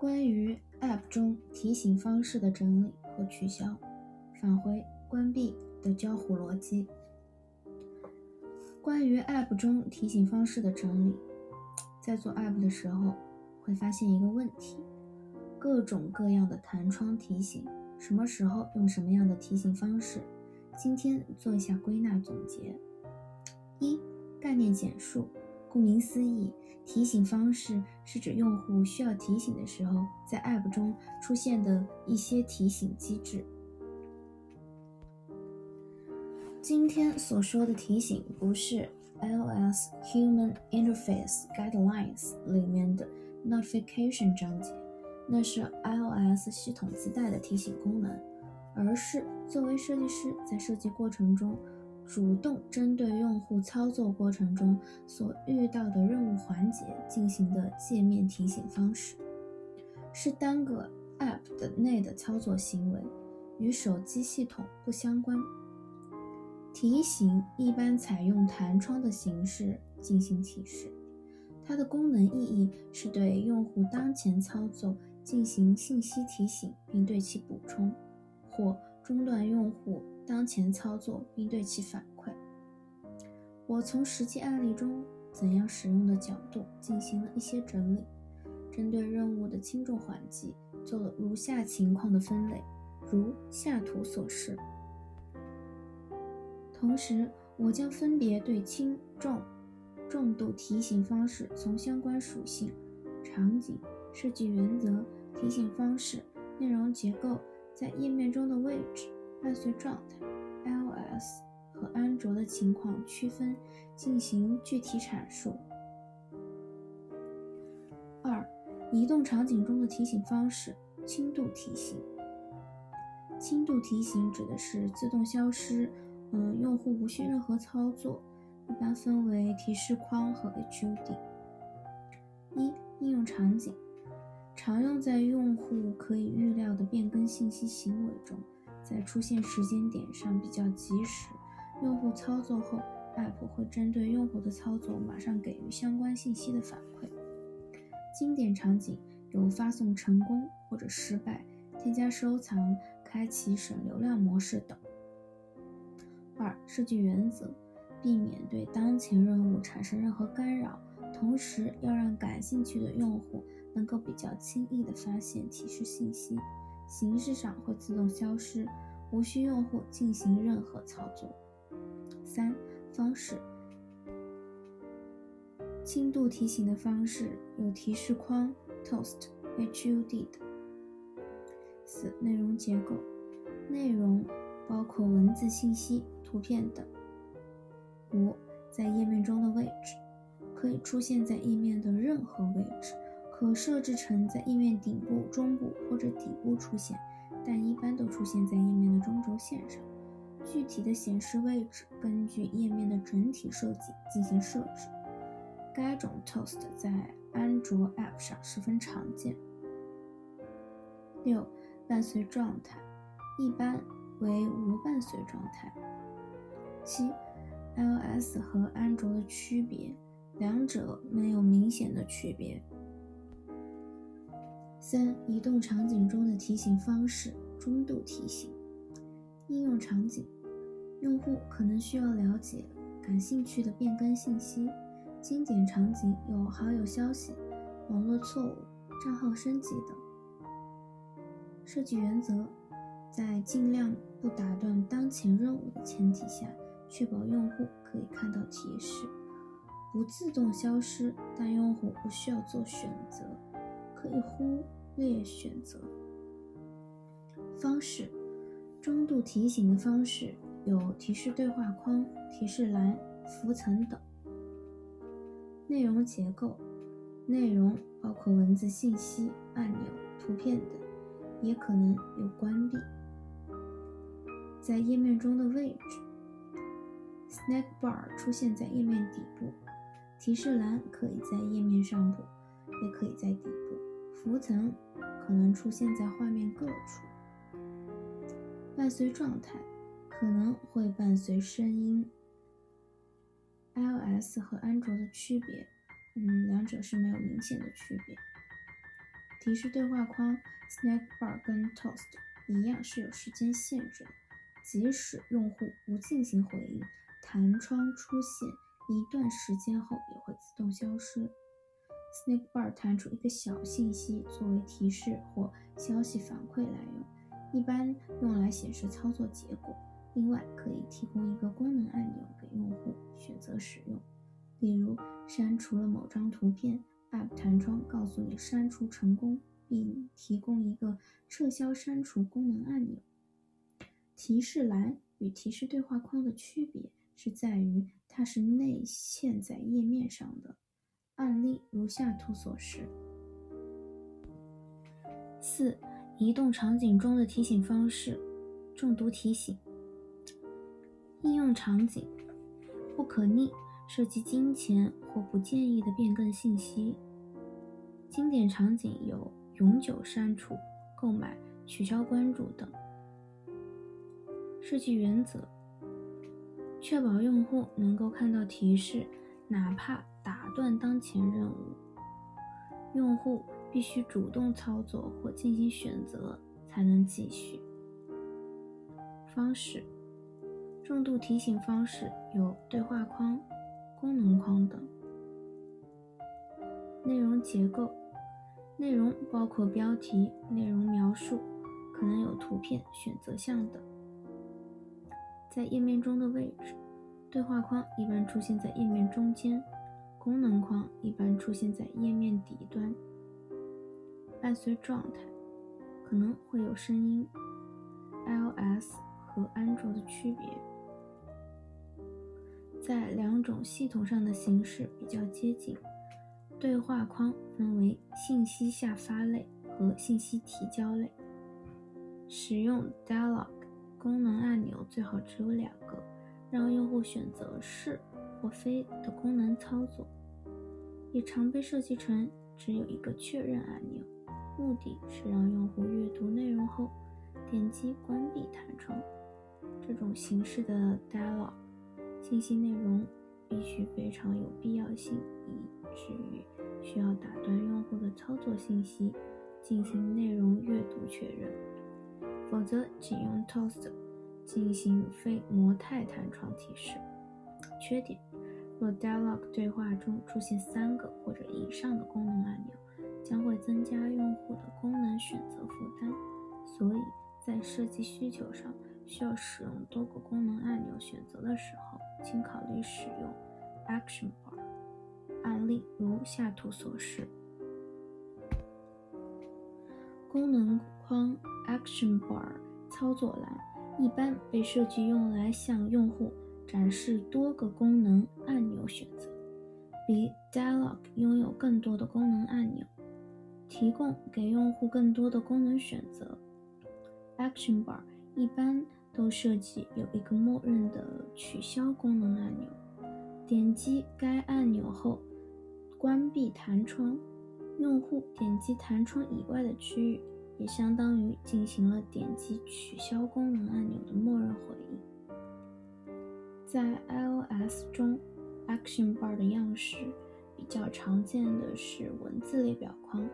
关于 App 中提醒方式的整理和取消，返回关闭的交互逻辑。关于 App 中提醒方式的整理，在做 App 的时候会发现一个问题：各种各样的弹窗提醒，什么时候用什么样的提醒方式？今天做一下归纳总结。一、概念简述。顾名思义，提醒方式是指用户需要提醒的时候，在 App 中出现的一些提醒机制。今天所说的提醒不是 iOS Human Interface Guidelines 里面的 Notification 章节，那是 iOS 系统自带的提醒功能，而是作为设计师在设计过程中。主动针对用户操作过程中所遇到的任务环节进行的界面提醒方式，是单个 App 的内的操作行为，与手机系统不相关。提醒一般采用弹窗的形式进行提示，它的功能意义是对用户当前操作进行信息提醒，并对其补充，或中断用户。当前操作并对其反馈。我从实际案例中怎样使用的角度进行了一些整理，针对任务的轻重缓急做了如下情况的分类，如下图所示。同时，我将分别对轻重重度提醒方式从相关属性、场景、设计原则、提醒方式、内容结构在页面中的位置。伴随状态，iOS 和安卓的情况区分进行具体阐述。二、移动场景中的提醒方式，轻度提醒。轻度提醒指的是自动消失，嗯，用户无需任何操作，一般分为提示框和 HUD。一、应用场景，常用在用户可以预料的变更信息行为中。在出现时间点上比较及时，用户操作后，App 会针对用户的操作马上给予相关信息的反馈。经典场景有发送成功或者失败、添加收藏、开启省流量模式等。二、设计原则：避免对当前任务产生任何干扰，同时要让感兴趣的用户能够比较轻易地发现提示信息。形式上会自动消失，无需用户进行任何操作。三方式，轻度提醒的方式有提示框、Toast、HUD 等。四内容结构，内容包括文字信息、图片等。五在页面中的位置，可以出现在页面的任何位置。可设置成在页面顶部、中部或者底部出现，但一般都出现在页面的中轴线上。具体的显示位置根据页面的整体设计进行设置。该种 Toast 在安卓 App 上十分常见。六、伴随状态一般为无伴随状态。七、iOS 和安卓的区别，两者没有明显的区别。三、移动场景中的提醒方式，中度提醒。应用场景，用户可能需要了解感兴趣的变更信息。经典场景有好友消息、网络错误、账号升级等。设计原则，在尽量不打断当前任务的前提下，确保用户可以看到提示，不自动消失，但用户不需要做选择。可以忽略选择方式，中度提醒的方式有提示对话框、提示栏、浮层等。内容结构，内容包括文字信息、按钮、图片等，也可能有关闭。在页面中的位置，Snack Bar 出现在页面底部，提示栏可以在页面上部，也可以在底部。浮层可能出现在画面各处，伴随状态可能会伴随声音。iOS 和安卓的区别，嗯，两者是没有明显的区别。提示对话框 Snack Bar 跟 Toast 一样是有时间限制，即使用户不进行回应，弹窗出现一段时间后也会自动消失。Snack Bar 弹出一个小信息作为提示或消息反馈来用，一般用来显示操作结果。另外，可以提供一个功能按钮给用户选择使用，例如删除了某张图片，App 弹窗告诉你删除成功，并提供一个撤销删除功能按钮。提示栏与提示对话框的区别是在于它是内嵌在页面上的。案例如下图所示。四、移动场景中的提醒方式：中毒提醒。应用场景：不可逆，涉及金钱或不建议的变更信息。经典场景有永久删除、购买、取消关注等。设计原则：确保用户能够看到提示，哪怕。打断当前任务，用户必须主动操作或进行选择才能继续。方式：重度提醒方式有对话框、功能框等。内容结构：内容包括标题、内容描述，可能有图片、选择项等。在页面中的位置：对话框一般出现在页面中间。功能框一般出现在页面底端，伴随状态可能会有声音。iOS 和安卓的区别，在两种系统上的形式比较接近。对话框分为信息下发类和信息提交类。使用 Dialog 功能按钮最好只有两个，让用户选择是。或非的功能操作，也常被设计成只有一个确认按钮，目的是让用户阅读内容后点击关闭弹窗。这种形式的 dialog 信息内容必须非常有必要性，以至于需要打断用户的操作信息进行内容阅读确认，否则仅用 Toast 进行非模态弹窗提示。缺点。若 Dialog 对话中出现三个或者以上的功能按钮，将会增加用户的功能选择负担。所以在设计需求上需要使用多个功能按钮选择的时候，请考虑使用 Action Bar。案例如下图所示。功能框 Action Bar 操作栏一般被设计用来向用户。展示多个功能按钮选择，比 Dialog 拥有更多的功能按钮，提供给用户更多的功能选择。Action Bar 一般都设计有一个默认的取消功能按钮，点击该按钮后关闭弹窗，用户点击弹窗以外的区域，也相当于进行了点击取消功能按钮的默认回应。在 iOS 中，Action Bar 的样式比较常见的是文字列表框，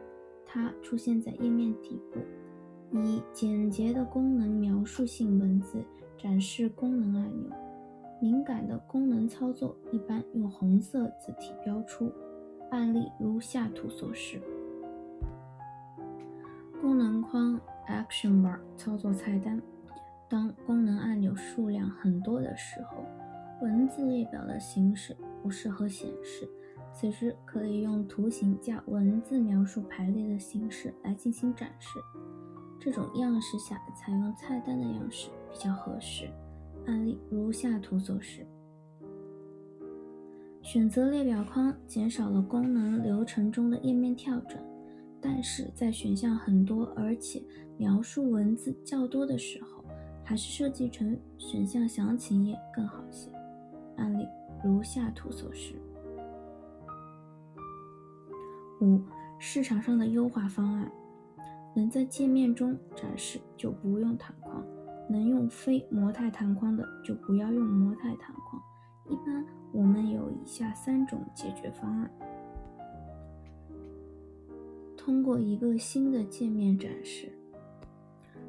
它出现在页面底部，以简洁的功能描述性文字展示功能按钮。敏感的功能操作一般用红色字体标出。案例如下图所示。功能框 Action Bar 操作菜单，当功能按钮数量很多的时候。文字列表的形式不适合显示，此时可以用图形加文字描述排列的形式来进行展示。这种样式下采用菜单的样式比较合适。案例如下图所示。选择列表框减少了功能流程中的页面跳转，但是在选项很多而且描述文字较多的时候，还是设计成选项详情页更好些。案例如下图所示。五、市场上的优化方案，能在界面中展示就不用弹框，能用非模态弹框的就不要用模态弹框。一般我们有以下三种解决方案：通过一个新的界面展示。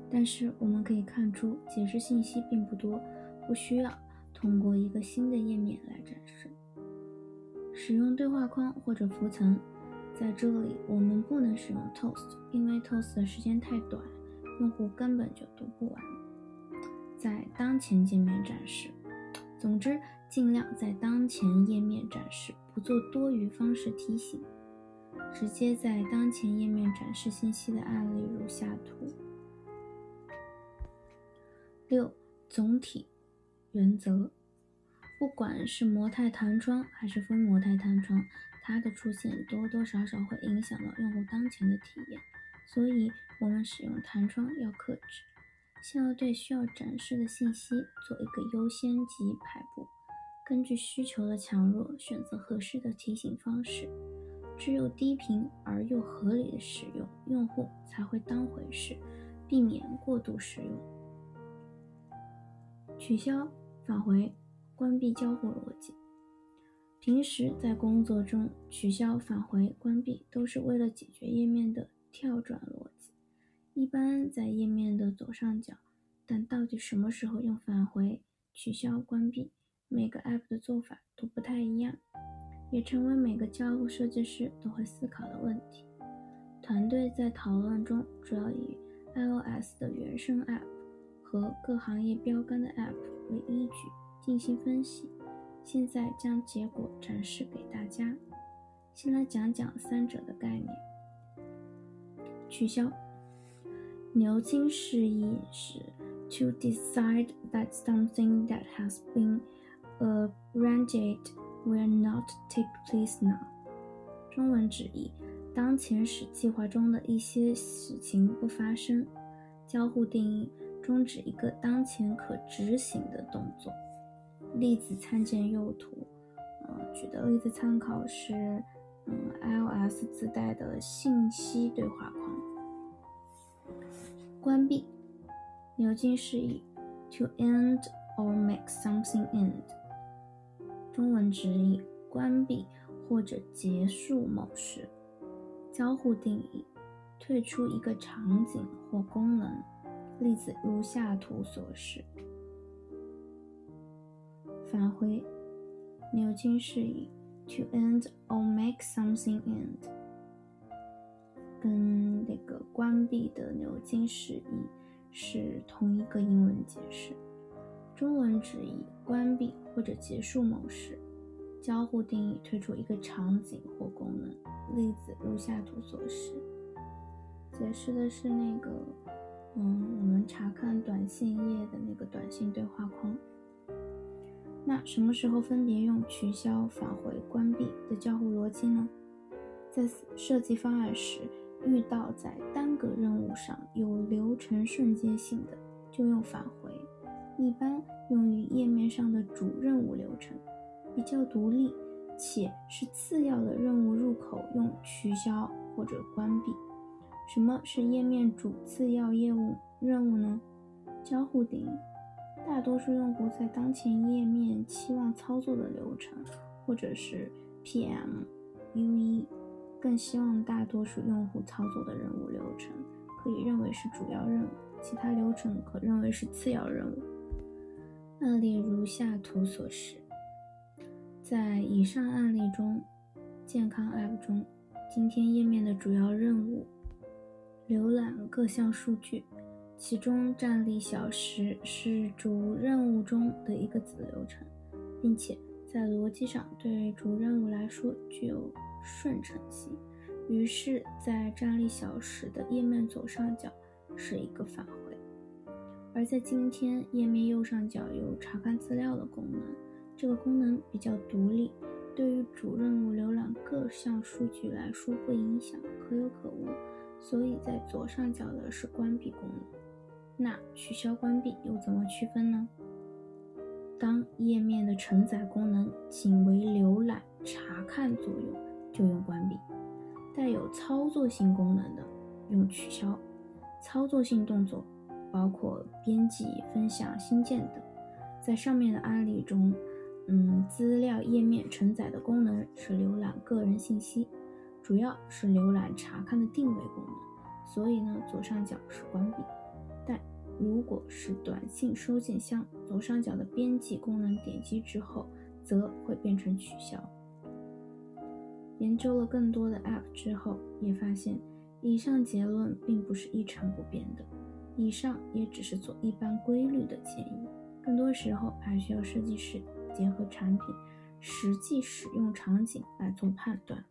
但是我们可以看出，解释信息并不多，不需要通过一个新的页面来展示。使用对话框或者浮层，在这里我们不能使用 Toast，因为 Toast 的时间太短，用户根本就读不完。在当前界面展示，总之尽量在当前页面展示，不做多余方式提醒。直接在当前页面展示信息的案例如下图。六、总体原则，不管是模态弹窗还是非模态弹窗，它的出现多多少少会影响到用户当前的体验，所以我们使用弹窗要克制，先要对需要展示的信息做一个优先级排布，根据需求的强弱选择合适的提醒方式，只有低频而又合理的使用，用户才会当回事，避免过度使用。取消、返回、关闭交互逻辑。平时在工作中，取消、返回、关闭都是为了解决页面的跳转逻辑，一般在页面的左上角。但到底什么时候用返回、取消、关闭，每个 App 的做法都不太一样，也成为每个交互设计师都会思考的问题。团队在讨论中主要以 iOS 的原生 App。和各行业标杆的 App 为依据进行分析，现在将结果展示给大家。先来讲讲三者的概念。取消。牛津释义是 to decide that something that has been arranged will not take place now。中文直译：当前使计划中的一些事情不发生。交互定义。终止一个当前可执行的动作。例子参见右图。呃，举的例子参考是，嗯，iOS 自带的信息对话框。关闭。牛津释义：to end or make something end。中文直译：关闭或者结束某事。交互定义：退出一个场景或功能。例子如下图所示。返回，牛津释义：to end or make something end，跟那个关闭的牛津释义是同一个英文解释。中文直译：关闭或者结束某事。交互定义：退出一个场景或功能。例子如下图所示。解释的是那个。查看短信页的那个短信对话框。那什么时候分别用取消、返回、关闭的交互逻辑呢？在设计方案时，遇到在单个任务上有流程瞬间性的，就用返回；一般用于页面上的主任务流程，比较独立且是次要的任务入口，用取消或者关闭。什么是页面主次要业务任务呢？交互定义：大多数用户在当前页面期望操作的流程，或者是 PM、UE，更希望大多数用户操作的任务流程可以认为是主要任务，其他流程可认为是次要任务。案例如下图所示。在以上案例中，健康 App 中，今天页面的主要任务。浏览各项数据，其中站立小时是主任务中的一个子流程，并且在逻辑上对主任务来说具有顺承性。于是，在站立小时的页面左上角是一个返回，而在今天页面右上角有查看资料的功能。这个功能比较独立，对于主任务浏览各项数据来说不影响，可有可无。所以在左上角的是关闭功能，那取消关闭又怎么区分呢？当页面的承载功能仅为浏览、查看作用，就用关闭；带有操作性功能的，用取消。操作性动作包括编辑、分享、新建等。在上面的案例中，嗯，资料页面承载的功能是浏览个人信息。主要是浏览查看的定位功能，所以呢左上角是关闭。但如果是短信收件箱，左上角的编辑功能点击之后，则会变成取消。研究了更多的 App 之后，也发现以上结论并不是一成不变的。以上也只是做一般规律的建议，更多时候还需要设计师结合产品实际使用场景来做判断。